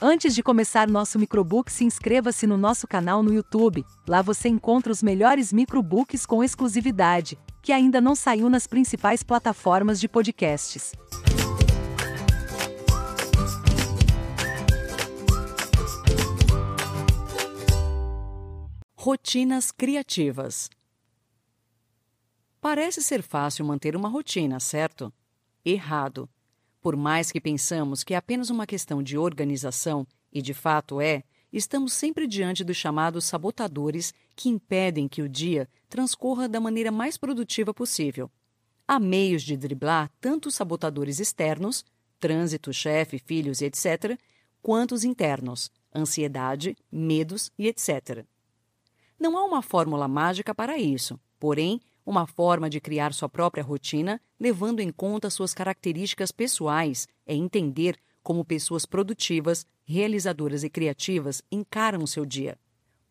Antes de começar nosso microbook, se inscreva-se no nosso canal no YouTube. Lá você encontra os melhores microbooks com exclusividade, que ainda não saiu nas principais plataformas de podcasts. Rotinas criativas. Parece ser fácil manter uma rotina, certo? Errado. Por mais que pensamos que é apenas uma questão de organização, e de fato é, estamos sempre diante dos chamados sabotadores que impedem que o dia transcorra da maneira mais produtiva possível. Há meios de driblar tanto os sabotadores externos, trânsito, chefe, filhos etc., quanto os internos, ansiedade, medos e etc. Não há uma fórmula mágica para isso, porém, uma forma de criar sua própria rotina, levando em conta suas características pessoais, é entender como pessoas produtivas, realizadoras e criativas encaram o seu dia.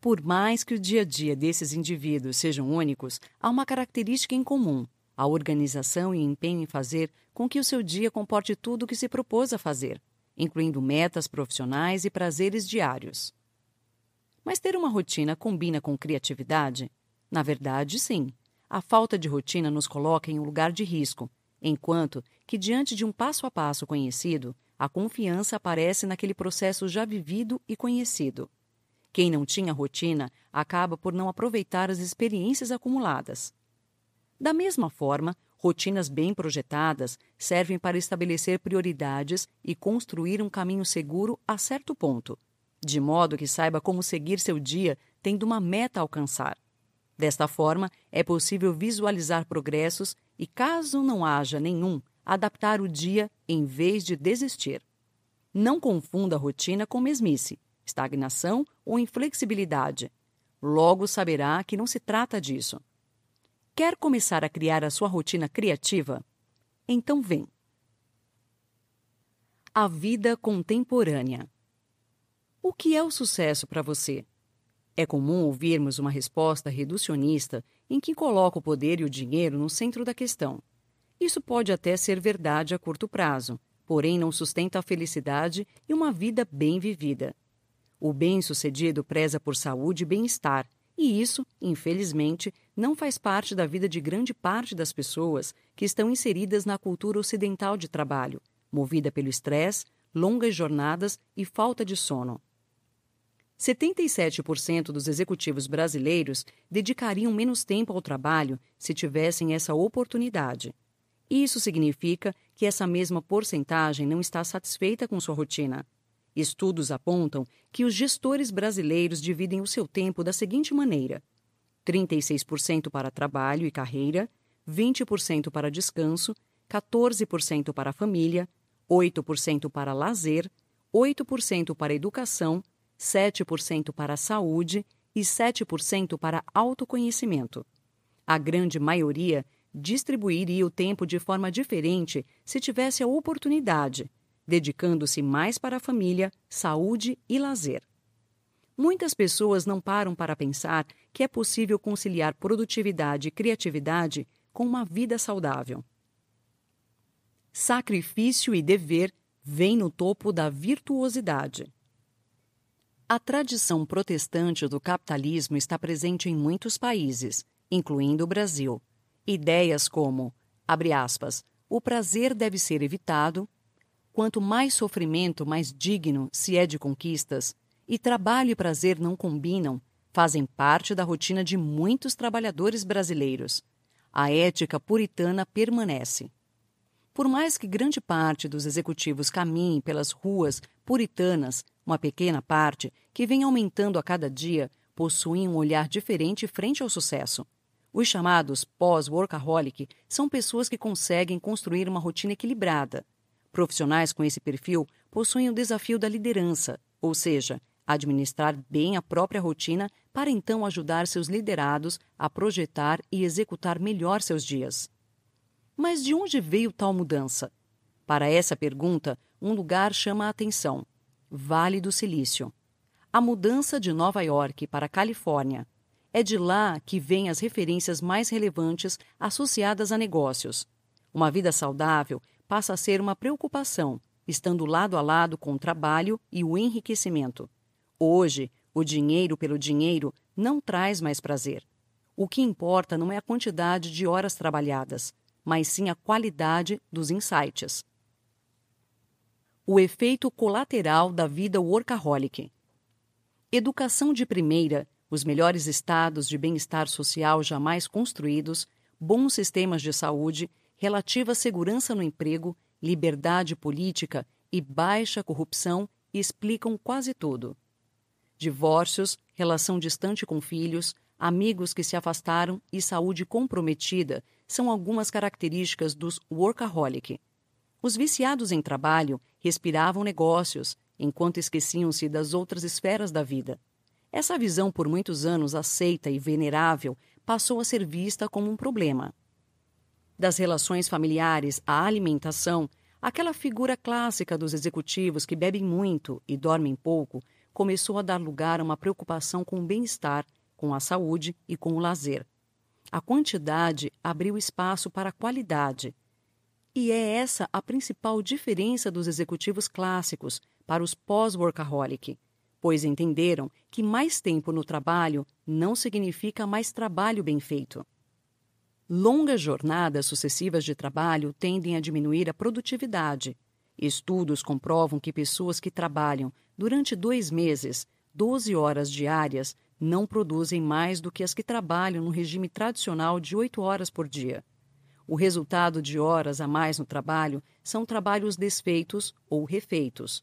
Por mais que o dia a dia desses indivíduos sejam únicos, há uma característica em comum: a organização e empenho em fazer com que o seu dia comporte tudo o que se propôs a fazer, incluindo metas profissionais e prazeres diários. Mas ter uma rotina combina com criatividade? Na verdade, sim a falta de rotina nos coloca em um lugar de risco, enquanto que, diante de um passo a passo conhecido, a confiança aparece naquele processo já vivido e conhecido. Quem não tinha rotina acaba por não aproveitar as experiências acumuladas. Da mesma forma, rotinas bem projetadas servem para estabelecer prioridades e construir um caminho seguro a certo ponto, de modo que saiba como seguir seu dia tendo uma meta a alcançar. Desta forma, é possível visualizar progressos e, caso não haja nenhum, adaptar o dia em vez de desistir. Não confunda rotina com mesmice, estagnação ou inflexibilidade. Logo saberá que não se trata disso. Quer começar a criar a sua rotina criativa? Então vem. A vida contemporânea. O que é o sucesso para você? É comum ouvirmos uma resposta reducionista em que coloca o poder e o dinheiro no centro da questão. Isso pode até ser verdade a curto prazo, porém não sustenta a felicidade e uma vida bem vivida. O bem-sucedido preza por saúde e bem-estar, e isso, infelizmente, não faz parte da vida de grande parte das pessoas que estão inseridas na cultura ocidental de trabalho, movida pelo estresse, longas jornadas e falta de sono. 77% dos executivos brasileiros dedicariam menos tempo ao trabalho se tivessem essa oportunidade. Isso significa que essa mesma porcentagem não está satisfeita com sua rotina. Estudos apontam que os gestores brasileiros dividem o seu tempo da seguinte maneira: 36% para trabalho e carreira, 20% para descanso, 14% para família, 8% para lazer, 8% para educação 7% para a saúde e 7% para autoconhecimento. A grande maioria distribuiria o tempo de forma diferente se tivesse a oportunidade, dedicando-se mais para a família, saúde e lazer. Muitas pessoas não param para pensar que é possível conciliar produtividade e criatividade com uma vida saudável. Sacrifício e dever vêm no topo da virtuosidade. A tradição protestante do capitalismo está presente em muitos países, incluindo o Brasil. Ideias como, abre aspas, o prazer deve ser evitado, quanto mais sofrimento, mais digno se é de conquistas, e trabalho e prazer não combinam, fazem parte da rotina de muitos trabalhadores brasileiros. A ética puritana permanece. Por mais que grande parte dos executivos caminhem pelas ruas puritanas uma pequena parte, que vem aumentando a cada dia, possui um olhar diferente frente ao sucesso. Os chamados pós-workaholic são pessoas que conseguem construir uma rotina equilibrada. Profissionais com esse perfil possuem o desafio da liderança, ou seja, administrar bem a própria rotina para então ajudar seus liderados a projetar e executar melhor seus dias. Mas de onde veio tal mudança? Para essa pergunta, um lugar chama a atenção. Vale do Silício. A mudança de Nova York para a Califórnia. É de lá que vêm as referências mais relevantes associadas a negócios. Uma vida saudável passa a ser uma preocupação, estando lado a lado com o trabalho e o enriquecimento. Hoje, o dinheiro pelo dinheiro não traz mais prazer. O que importa não é a quantidade de horas trabalhadas, mas sim a qualidade dos insights. O efeito colateral da vida workaholic. Educação de primeira, os melhores estados de bem-estar social jamais construídos, bons sistemas de saúde, relativa segurança no emprego, liberdade política e baixa corrupção explicam quase tudo. Divórcios, relação distante com filhos, amigos que se afastaram e saúde comprometida são algumas características dos workaholic. Os viciados em trabalho respiravam negócios, enquanto esqueciam-se das outras esferas da vida. Essa visão, por muitos anos aceita e venerável, passou a ser vista como um problema. Das relações familiares à alimentação, aquela figura clássica dos executivos que bebem muito e dormem pouco começou a dar lugar a uma preocupação com o bem-estar, com a saúde e com o lazer. A quantidade abriu espaço para a qualidade. E é essa a principal diferença dos executivos clássicos para os pós-workaholic, pois entenderam que mais tempo no trabalho não significa mais trabalho bem feito. Longas jornadas sucessivas de trabalho tendem a diminuir a produtividade. Estudos comprovam que pessoas que trabalham durante dois meses, 12 horas diárias, não produzem mais do que as que trabalham no regime tradicional de 8 horas por dia. O resultado de horas a mais no trabalho são trabalhos desfeitos ou refeitos.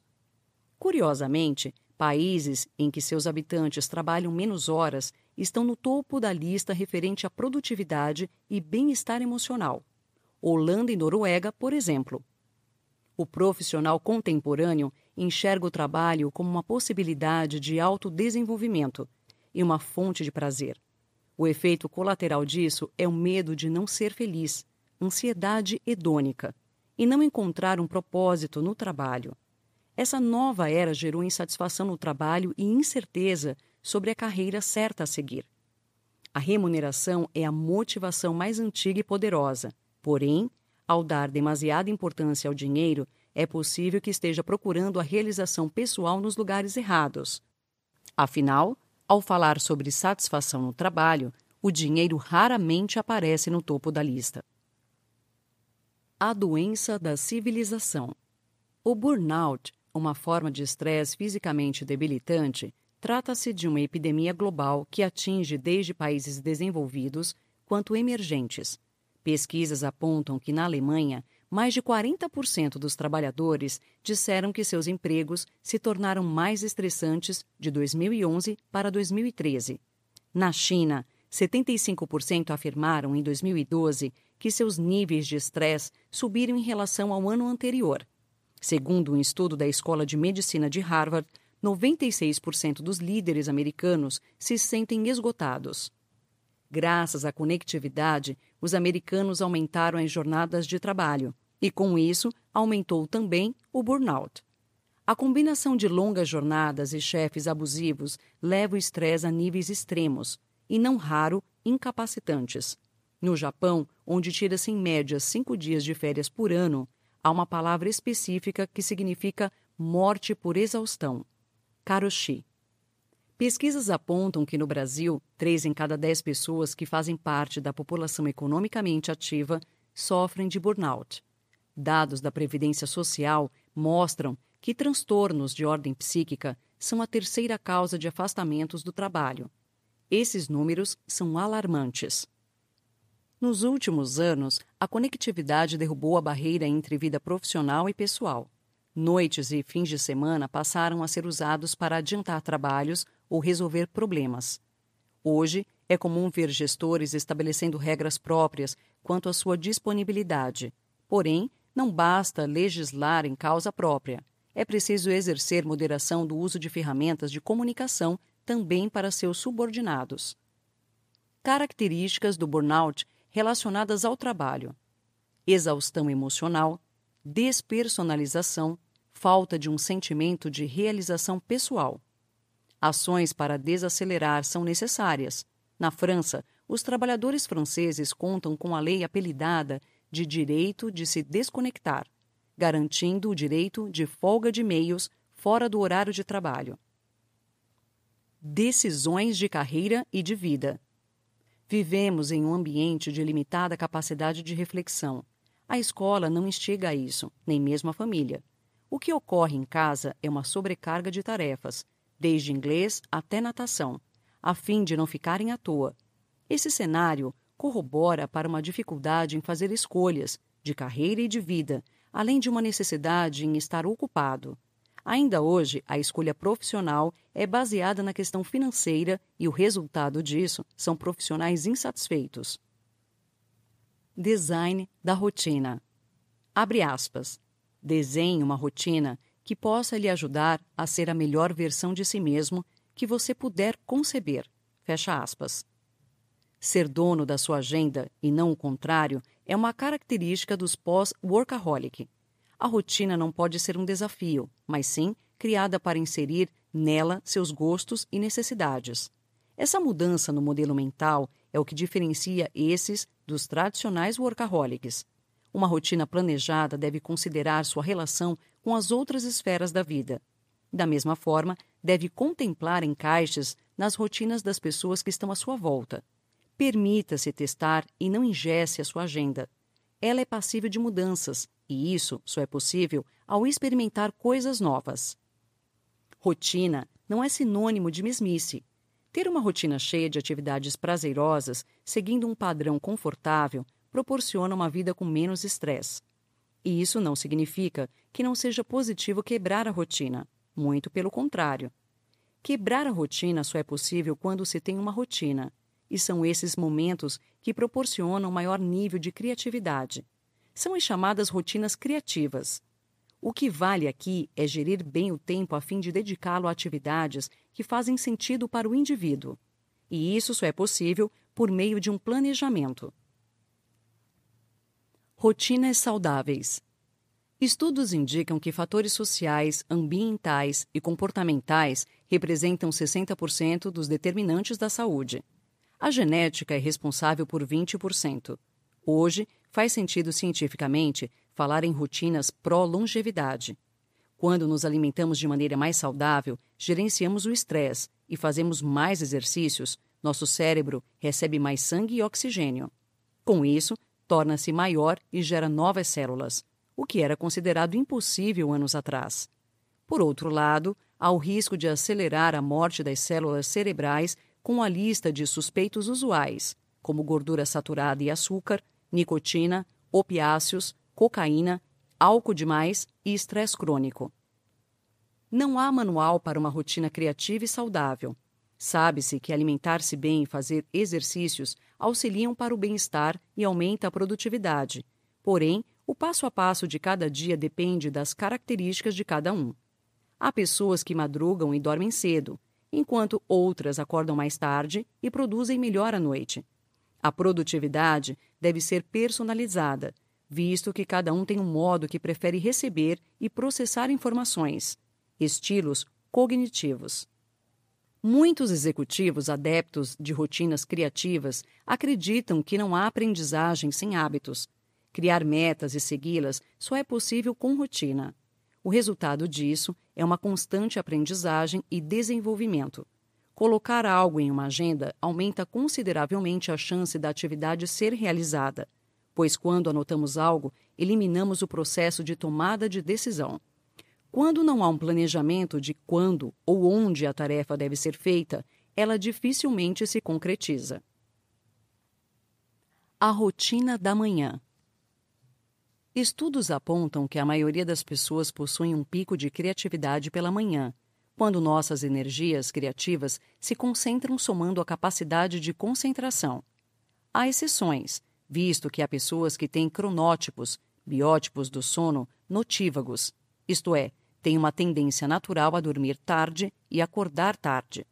Curiosamente, países em que seus habitantes trabalham menos horas estão no topo da lista referente à produtividade e bem-estar emocional. Holanda e Noruega, por exemplo. O profissional contemporâneo enxerga o trabalho como uma possibilidade de autodesenvolvimento e uma fonte de prazer. O efeito colateral disso é o medo de não ser feliz, ansiedade hedônica, e não encontrar um propósito no trabalho. Essa nova era gerou insatisfação no trabalho e incerteza sobre a carreira certa a seguir. A remuneração é a motivação mais antiga e poderosa, porém, ao dar demasiada importância ao dinheiro, é possível que esteja procurando a realização pessoal nos lugares errados. Afinal, ao falar sobre satisfação no trabalho, o dinheiro raramente aparece no topo da lista. A doença da civilização. O burnout, uma forma de estresse fisicamente debilitante, trata-se de uma epidemia global que atinge desde países desenvolvidos quanto emergentes. Pesquisas apontam que na Alemanha mais de 40% dos trabalhadores disseram que seus empregos se tornaram mais estressantes de 2011 para 2013. Na China, 75% afirmaram em 2012 que seus níveis de estresse subiram em relação ao ano anterior. Segundo um estudo da Escola de Medicina de Harvard, 96% dos líderes americanos se sentem esgotados. Graças à conectividade, os americanos aumentaram as jornadas de trabalho e, com isso, aumentou também o burnout. A combinação de longas jornadas e chefes abusivos leva o estresse a níveis extremos e, não raro, incapacitantes. No Japão, onde tira-se em média cinco dias de férias por ano, há uma palavra específica que significa morte por exaustão: karoshi. Pesquisas apontam que no Brasil, três em cada dez pessoas que fazem parte da população economicamente ativa sofrem de burnout. Dados da Previdência Social mostram que transtornos de ordem psíquica são a terceira causa de afastamentos do trabalho. Esses números são alarmantes. Nos últimos anos, a conectividade derrubou a barreira entre vida profissional e pessoal. Noites e fins de semana passaram a ser usados para adiantar trabalhos ou resolver problemas. Hoje, é comum ver gestores estabelecendo regras próprias quanto à sua disponibilidade. Porém, não basta legislar em causa própria. É preciso exercer moderação do uso de ferramentas de comunicação também para seus subordinados. Características do burnout relacionadas ao trabalho: exaustão emocional, despersonalização, falta de um sentimento de realização pessoal. Ações para desacelerar são necessárias. Na França, os trabalhadores franceses contam com a lei apelidada de direito de se desconectar. garantindo o direito de folga de meios fora do horário de trabalho. Decisões de carreira e de vida. Vivemos em um ambiente de limitada capacidade de reflexão. A escola não instiga a isso, nem mesmo a família. O que ocorre em casa é uma sobrecarga de tarefas, desde inglês até natação, a fim de não ficarem à toa. Esse cenário corrobora para uma dificuldade em fazer escolhas de carreira e de vida, além de uma necessidade em estar ocupado. Ainda hoje, a escolha profissional é baseada na questão financeira e o resultado disso são profissionais insatisfeitos. Design da rotina. Abre aspas. Desenhe uma rotina que possa lhe ajudar a ser a melhor versão de si mesmo que você puder conceber. Fecha aspas. Ser dono da sua agenda e não o contrário é uma característica dos pós-workaholic. A rotina não pode ser um desafio, mas sim criada para inserir nela seus gostos e necessidades. Essa mudança no modelo mental é o que diferencia esses dos tradicionais workaholics. Uma rotina planejada deve considerar sua relação com as outras esferas da vida. Da mesma forma, deve contemplar encaixes nas rotinas das pessoas que estão à sua volta. Permita-se testar e não ingesse a sua agenda. Ela é passível de mudanças, e isso só é possível ao experimentar coisas novas. Rotina não é sinônimo de mesmice. Ter uma rotina cheia de atividades prazerosas, seguindo um padrão confortável, proporciona uma vida com menos estresse. E isso não significa que não seja positivo quebrar a rotina. Muito pelo contrário. Quebrar a rotina só é possível quando se tem uma rotina, e são esses momentos que proporcionam maior nível de criatividade são as chamadas rotinas criativas. O que vale aqui é gerir bem o tempo a fim de dedicá-lo a atividades que fazem sentido para o indivíduo. E isso só é possível por meio de um planejamento. Rotinas saudáveis. Estudos indicam que fatores sociais, ambientais e comportamentais representam 60% dos determinantes da saúde. A genética é responsável por 20%. Hoje, faz sentido cientificamente falar em rotinas pró-longevidade. Quando nos alimentamos de maneira mais saudável, gerenciamos o estresse e fazemos mais exercícios, nosso cérebro recebe mais sangue e oxigênio. Com isso, torna-se maior e gera novas células, o que era considerado impossível anos atrás. Por outro lado, há o risco de acelerar a morte das células cerebrais com a lista de suspeitos usuais, como gordura saturada e açúcar, nicotina, opiáceos, cocaína, álcool demais e estresse crônico. Não há manual para uma rotina criativa e saudável. Sabe-se que alimentar-se bem e fazer exercícios auxiliam para o bem-estar e aumenta a produtividade. Porém, o passo a passo de cada dia depende das características de cada um. Há pessoas que madrugam e dormem cedo, enquanto outras acordam mais tarde e produzem melhor à noite. A produtividade deve ser personalizada, visto que cada um tem um modo que prefere receber e processar informações, estilos cognitivos. Muitos executivos adeptos de rotinas criativas acreditam que não há aprendizagem sem hábitos. Criar metas e segui-las só é possível com rotina. O resultado disso é uma constante aprendizagem e desenvolvimento. Colocar algo em uma agenda aumenta consideravelmente a chance da atividade ser realizada, pois quando anotamos algo, eliminamos o processo de tomada de decisão. Quando não há um planejamento de quando ou onde a tarefa deve ser feita, ela dificilmente se concretiza. A rotina da manhã. Estudos apontam que a maioria das pessoas possuem um pico de criatividade pela manhã, quando nossas energias criativas se concentram somando a capacidade de concentração. Há exceções, visto que há pessoas que têm cronótipos, biótipos do sono, notívagos, isto é, têm uma tendência natural a dormir tarde e acordar tarde.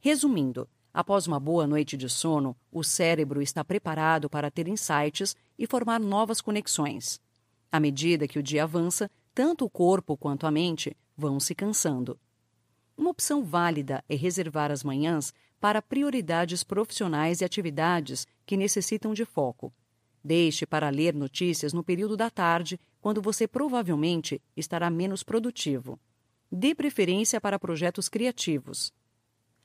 Resumindo, após uma boa noite de sono, o cérebro está preparado para ter insights e formar novas conexões. À medida que o dia avança, tanto o corpo quanto a mente vão se cansando. Uma opção válida é reservar as manhãs para prioridades profissionais e atividades que necessitam de foco. Deixe para ler notícias no período da tarde, quando você provavelmente estará menos produtivo. Dê preferência para projetos criativos.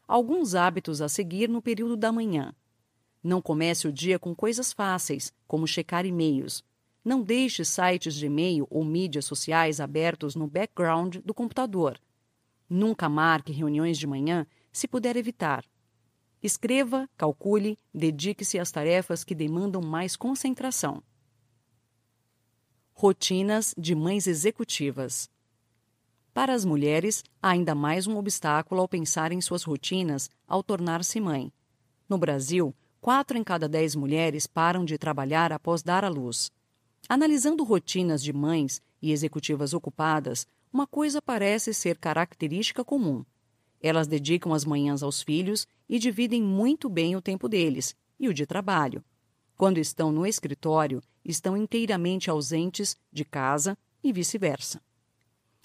Alguns hábitos a seguir no período da manhã. Não comece o dia com coisas fáceis, como checar e-mails. Não deixe sites de e-mail ou mídias sociais abertos no background do computador. Nunca marque reuniões de manhã se puder evitar. Escreva, calcule, dedique-se às tarefas que demandam mais concentração. Rotinas de mães executivas. Para as mulheres, ainda mais um obstáculo ao pensar em suas rotinas ao tornar-se mãe. No Brasil, quatro em cada dez mulheres param de trabalhar após dar à luz. Analisando rotinas de mães e executivas ocupadas, uma coisa parece ser característica comum. Elas dedicam as manhãs aos filhos e dividem muito bem o tempo deles e o de trabalho. Quando estão no escritório, estão inteiramente ausentes de casa e vice-versa.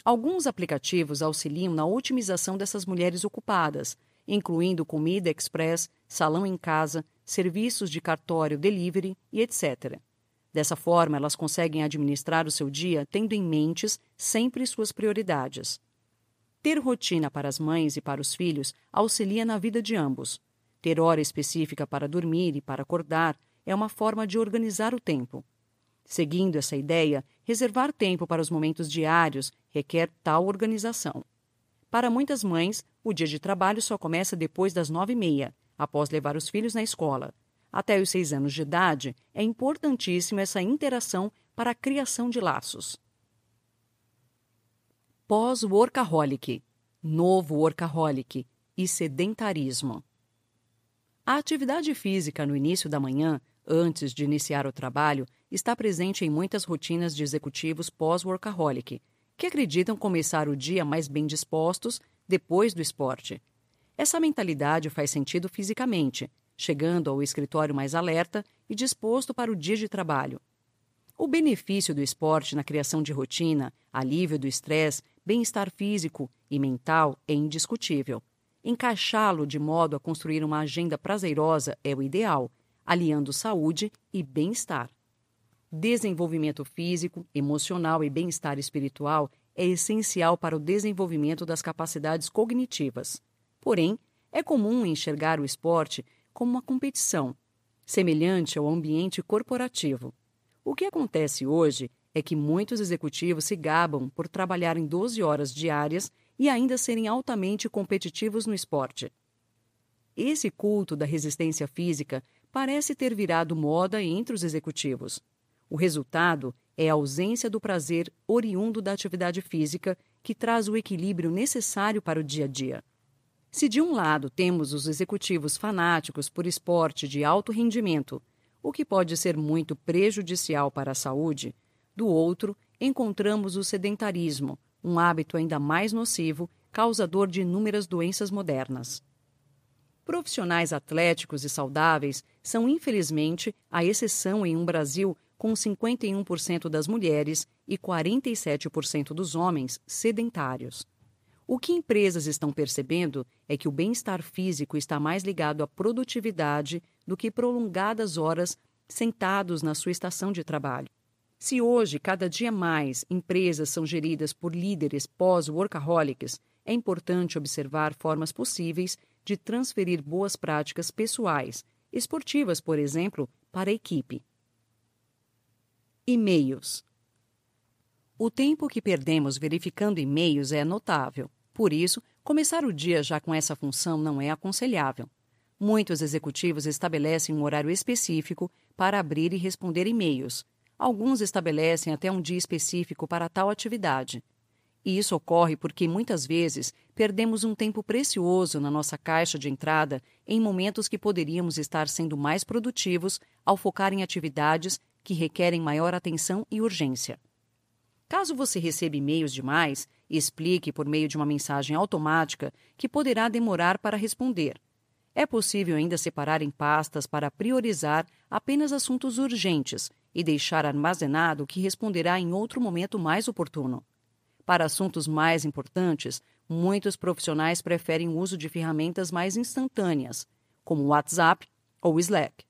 Alguns aplicativos auxiliam na otimização dessas mulheres ocupadas, incluindo comida express, salão em casa, serviços de cartório delivery e etc. Dessa forma, elas conseguem administrar o seu dia tendo em mentes sempre suas prioridades. Ter rotina para as mães e para os filhos auxilia na vida de ambos. Ter hora específica para dormir e para acordar é uma forma de organizar o tempo. Seguindo essa ideia, reservar tempo para os momentos diários requer tal organização. Para muitas mães, o dia de trabalho só começa depois das nove e meia, após levar os filhos na escola. Até os seis anos de idade, é importantíssima essa interação para a criação de laços. Pós-workaholic, novo workaholic e sedentarismo. A atividade física no início da manhã, antes de iniciar o trabalho, está presente em muitas rotinas de executivos pós-workaholic, que acreditam começar o dia mais bem dispostos depois do esporte. Essa mentalidade faz sentido fisicamente, chegando ao escritório mais alerta e disposto para o dia de trabalho. O benefício do esporte na criação de rotina, alívio do estresse, bem-estar físico e mental é indiscutível. Encaixá-lo de modo a construir uma agenda prazerosa é o ideal, aliando saúde e bem-estar. Desenvolvimento físico, emocional e bem-estar espiritual é essencial para o desenvolvimento das capacidades cognitivas. Porém, é comum enxergar o esporte como uma competição, semelhante ao ambiente corporativo. O que acontece hoje é que muitos executivos se gabam por trabalharem 12 horas diárias e ainda serem altamente competitivos no esporte. Esse culto da resistência física parece ter virado moda entre os executivos. O resultado é a ausência do prazer oriundo da atividade física que traz o equilíbrio necessário para o dia a dia. Se de um lado temos os executivos fanáticos por esporte de alto rendimento, o que pode ser muito prejudicial para a saúde, do outro encontramos o sedentarismo, um hábito ainda mais nocivo, causador de inúmeras doenças modernas. Profissionais atléticos e saudáveis são, infelizmente, a exceção em um Brasil com 51% das mulheres e 47% dos homens sedentários. O que empresas estão percebendo é que o bem-estar físico está mais ligado à produtividade do que prolongadas horas sentados na sua estação de trabalho. Se hoje, cada dia mais, empresas são geridas por líderes pós-workaholics, é importante observar formas possíveis de transferir boas práticas pessoais, esportivas, por exemplo, para a equipe. E-mails. O tempo que perdemos verificando e-mails é notável. Por isso, começar o dia já com essa função não é aconselhável. Muitos executivos estabelecem um horário específico para abrir e responder e-mails. Alguns estabelecem até um dia específico para tal atividade. E isso ocorre porque muitas vezes perdemos um tempo precioso na nossa caixa de entrada em momentos que poderíamos estar sendo mais produtivos ao focar em atividades que requerem maior atenção e urgência. Caso você receba e-mails demais, explique por meio de uma mensagem automática que poderá demorar para responder. É possível ainda separar em pastas para priorizar apenas assuntos urgentes e deixar armazenado o que responderá em outro momento mais oportuno. Para assuntos mais importantes, muitos profissionais preferem o uso de ferramentas mais instantâneas, como o WhatsApp ou Slack.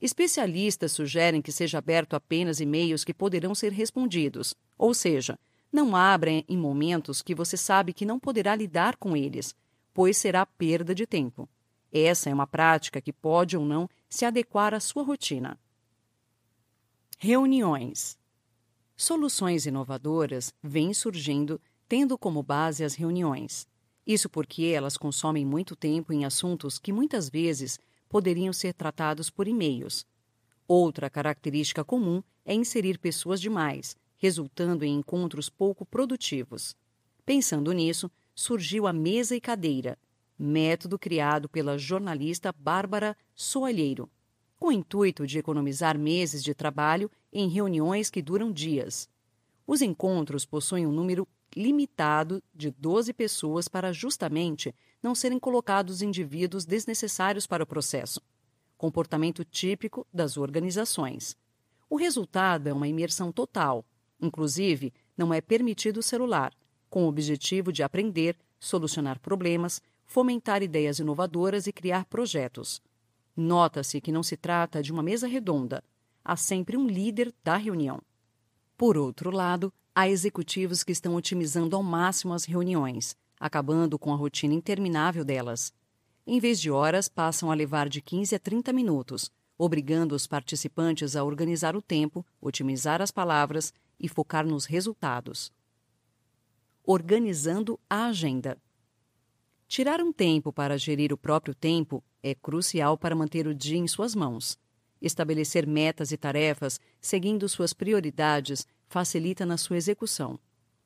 Especialistas sugerem que seja aberto apenas e-mails que poderão ser respondidos, ou seja, não abra em momentos que você sabe que não poderá lidar com eles, pois será perda de tempo. Essa é uma prática que pode ou não se adequar à sua rotina. Reuniões. Soluções inovadoras vêm surgindo tendo como base as reuniões. Isso porque elas consomem muito tempo em assuntos que muitas vezes poderiam ser tratados por e-mails. Outra característica comum é inserir pessoas demais, resultando em encontros pouco produtivos. Pensando nisso, surgiu a mesa e cadeira, método criado pela jornalista Bárbara Soalheiro, com o intuito de economizar meses de trabalho em reuniões que duram dias. Os encontros possuem um número limitado de 12 pessoas para justamente não serem colocados indivíduos desnecessários para o processo. Comportamento típico das organizações. O resultado é uma imersão total. Inclusive, não é permitido o celular, com o objetivo de aprender, solucionar problemas, fomentar ideias inovadoras e criar projetos. Nota-se que não se trata de uma mesa redonda. Há sempre um líder da reunião. Por outro lado, há executivos que estão otimizando ao máximo as reuniões, acabando com a rotina interminável delas. Em vez de horas, passam a levar de 15 a 30 minutos, obrigando os participantes a organizar o tempo, otimizar as palavras e focar nos resultados. Organizando a agenda. Tirar um tempo para gerir o próprio tempo é crucial para manter o dia em suas mãos. Estabelecer metas e tarefas seguindo suas prioridades facilita na sua execução.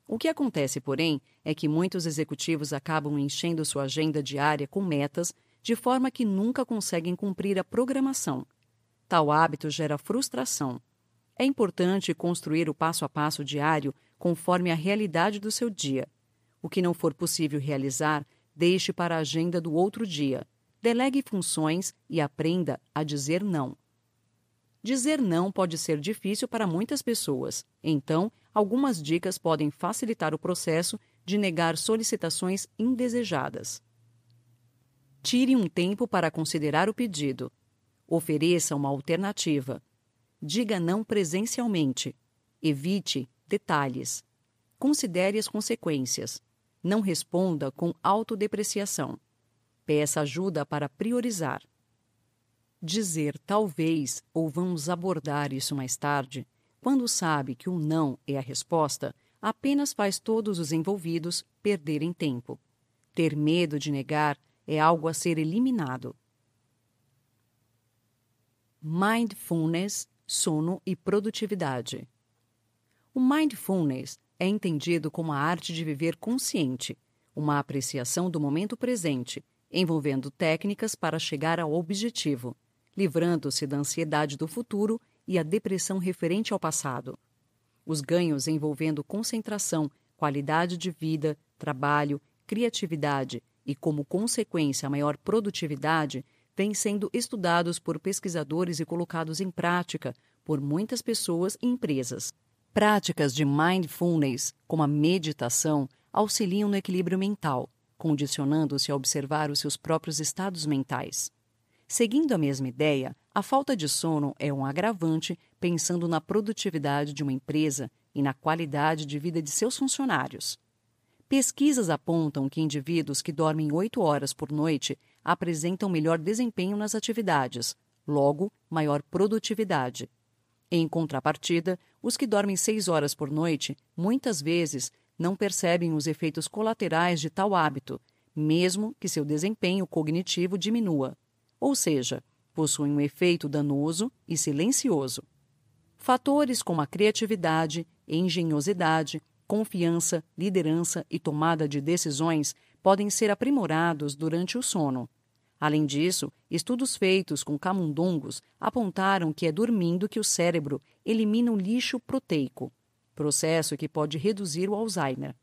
O que acontece, porém, é que muitos executivos acabam enchendo sua agenda diária com metas de forma que nunca conseguem cumprir a programação. Tal hábito gera frustração. É importante construir o passo a passo diário conforme a realidade do seu dia. O que não for possível realizar, deixe para a agenda do outro dia. Delegue funções e aprenda a dizer não. Dizer não pode ser difícil para muitas pessoas, então, algumas dicas podem facilitar o processo de negar solicitações indesejadas. Tire um tempo para considerar o pedido. Ofereça uma alternativa. Diga não presencialmente. Evite detalhes. Considere as consequências. Não responda com autodepreciação. Peça ajuda para priorizar. Dizer talvez ou vamos abordar isso mais tarde, quando sabe que o não é a resposta, apenas faz todos os envolvidos perderem tempo. Ter medo de negar é algo a ser eliminado. Mindfulness, sono e produtividade. O mindfulness é entendido como a arte de viver consciente, uma apreciação do momento presente, envolvendo técnicas para chegar ao objetivo livrando-se da ansiedade do futuro e a depressão referente ao passado. Os ganhos envolvendo concentração, qualidade de vida, trabalho, criatividade e, como consequência, maior produtividade vêm sendo estudados por pesquisadores e colocados em prática por muitas pessoas e empresas. Práticas de mindfulness, como a meditação, auxiliam no equilíbrio mental, condicionando-se a observar os seus próprios estados mentais. Seguindo a mesma ideia, a falta de sono é um agravante pensando na produtividade de uma empresa e na qualidade de vida de seus funcionários. Pesquisas apontam que indivíduos que dormem oito horas por noite apresentam melhor desempenho nas atividades, logo, maior produtividade. Em contrapartida, os que dormem seis horas por noite muitas vezes não percebem os efeitos colaterais de tal hábito, mesmo que seu desempenho cognitivo diminua ou seja, possuem um efeito danoso e silencioso. Fatores como a criatividade, engenhosidade, confiança, liderança e tomada de decisões podem ser aprimorados durante o sono. Além disso, estudos feitos com camundongos apontaram que é dormindo que o cérebro elimina o lixo proteico, processo que pode reduzir o Alzheimer.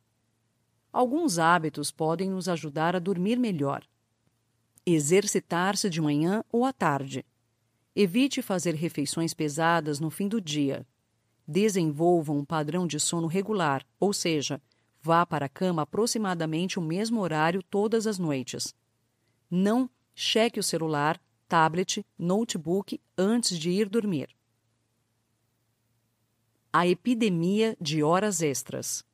Alguns hábitos podem nos ajudar a dormir melhor. Exercitar-se de manhã ou à tarde. Evite fazer refeições pesadas no fim do dia. Desenvolva um padrão de sono regular, ou seja, vá para a cama aproximadamente o mesmo horário todas as noites. Não cheque o celular tablet, notebook antes de ir dormir. A epidemia de horas extras.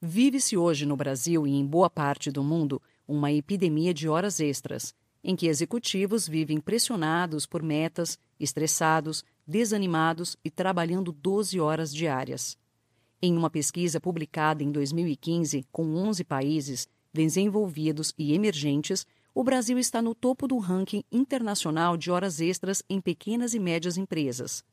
Vive-se hoje no Brasil e em boa parte do mundo uma epidemia de horas extras, em que executivos vivem pressionados por metas, estressados, desanimados e trabalhando 12 horas diárias. Em uma pesquisa publicada em 2015 com 11 países desenvolvidos e emergentes, o Brasil está no topo do ranking internacional de horas extras em pequenas e médias empresas.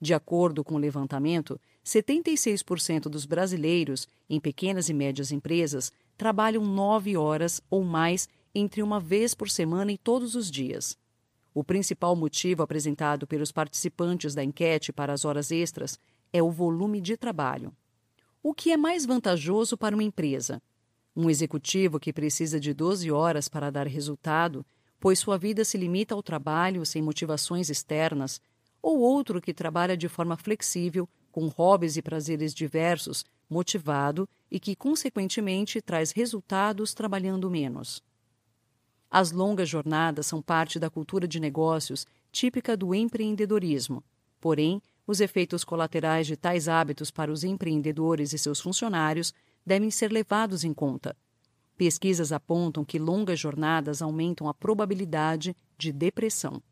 De acordo com o levantamento, 76% dos brasileiros em pequenas e médias empresas trabalham nove horas ou mais entre uma vez por semana e todos os dias. O principal motivo apresentado pelos participantes da enquete para as horas extras é o volume de trabalho. O que é mais vantajoso para uma empresa? Um executivo que precisa de 12 horas para dar resultado, pois sua vida se limita ao trabalho sem motivações externas, ou outro que trabalha de forma flexível, com hobbies e prazeres diversos, motivado e que, consequentemente, traz resultados trabalhando menos. As longas jornadas são parte da cultura de negócios típica do empreendedorismo. Porém, os efeitos colaterais de tais hábitos para os empreendedores e seus funcionários devem ser levados em conta. Pesquisas apontam que longas jornadas aumentam a probabilidade de depressão.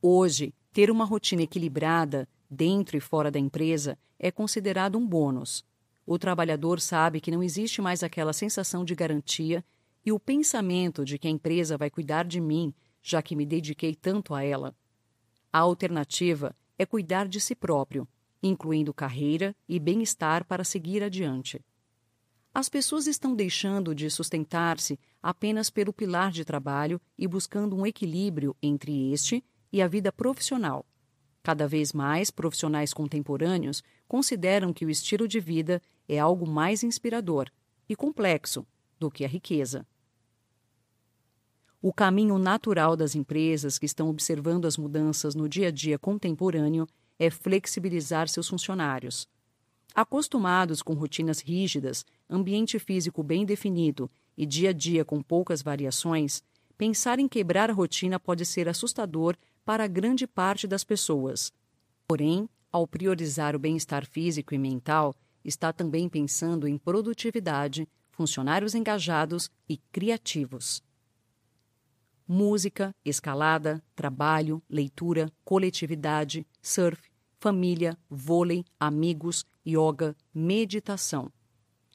Hoje, ter uma rotina equilibrada, dentro e fora da empresa, é considerado um bônus. O trabalhador sabe que não existe mais aquela sensação de garantia e o pensamento de que a empresa vai cuidar de mim, já que me dediquei tanto a ela. A alternativa é cuidar de si próprio, incluindo carreira e bem-estar para seguir adiante. As pessoas estão deixando de sustentar-se apenas pelo pilar de trabalho e buscando um equilíbrio entre este e a vida profissional. Cada vez mais profissionais contemporâneos consideram que o estilo de vida é algo mais inspirador e complexo do que a riqueza. O caminho natural das empresas que estão observando as mudanças no dia a dia contemporâneo é flexibilizar seus funcionários. Acostumados com rotinas rígidas, ambiente físico bem definido e dia a dia com poucas variações, pensar em quebrar a rotina pode ser assustador para grande parte das pessoas. Porém, ao priorizar o bem-estar físico e mental, está também pensando em produtividade, funcionários engajados e criativos música, escalada, trabalho, leitura, coletividade, surf, família, vôlei, amigos, yoga, meditação.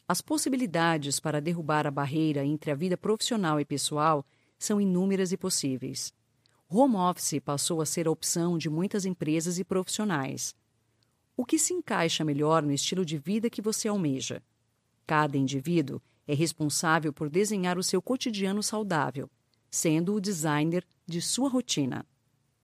As possibilidades para derrubar a barreira entre a vida profissional e pessoal são inúmeras e possíveis. Home office passou a ser a opção de muitas empresas e profissionais. O que se encaixa melhor no estilo de vida que você almeja? Cada indivíduo é responsável por desenhar o seu cotidiano saudável sendo o designer de sua rotina.